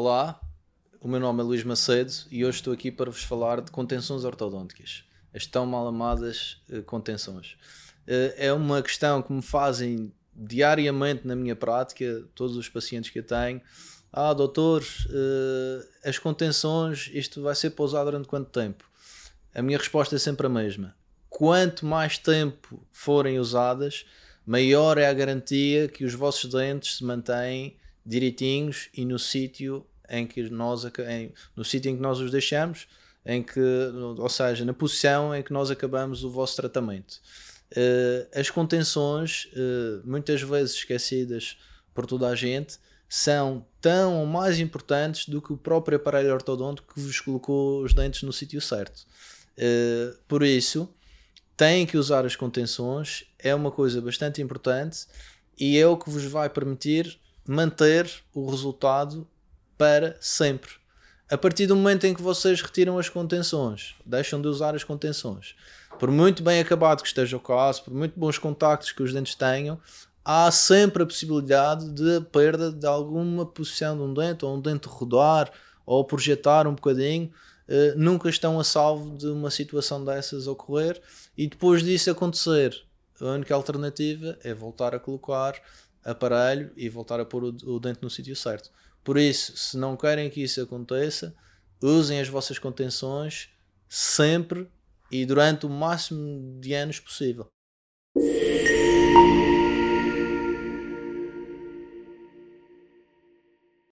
Olá, o meu nome é Luís Macedo e hoje estou aqui para vos falar de contenções ortodônticas, as tão mal amadas uh, contenções. Uh, é uma questão que me fazem diariamente na minha prática, todos os pacientes que eu tenho. Ah, doutor, uh, as contenções, isto vai ser pausado durante quanto tempo? A minha resposta é sempre a mesma. Quanto mais tempo forem usadas, maior é a garantia que os vossos dentes se mantêm direitinhos e no sítio em que nós em, no sítio em que nós os deixamos, em que, ou seja, na posição em que nós acabamos o vosso tratamento. Uh, as contenções, uh, muitas vezes esquecidas por toda a gente, são tão ou mais importantes do que o próprio aparelho ortodôntico que vos colocou os dentes no sítio certo. Uh, por isso, têm que usar as contenções, é uma coisa bastante importante e é o que vos vai permitir manter o resultado para sempre. A partir do momento em que vocês retiram as contenções, deixam de usar as contenções, por muito bem acabado que esteja o caso, por muito bons contactos que os dentes tenham, há sempre a possibilidade de perda de alguma posição de um dente, ou um dente rodar, ou projetar um bocadinho. Uh, nunca estão a salvo de uma situação dessas ocorrer e depois disso acontecer, a única alternativa é voltar a colocar aparelho e voltar a pôr o, o dente no sítio certo. Por isso, se não querem que isso aconteça, usem as vossas contenções sempre e durante o máximo de anos possível.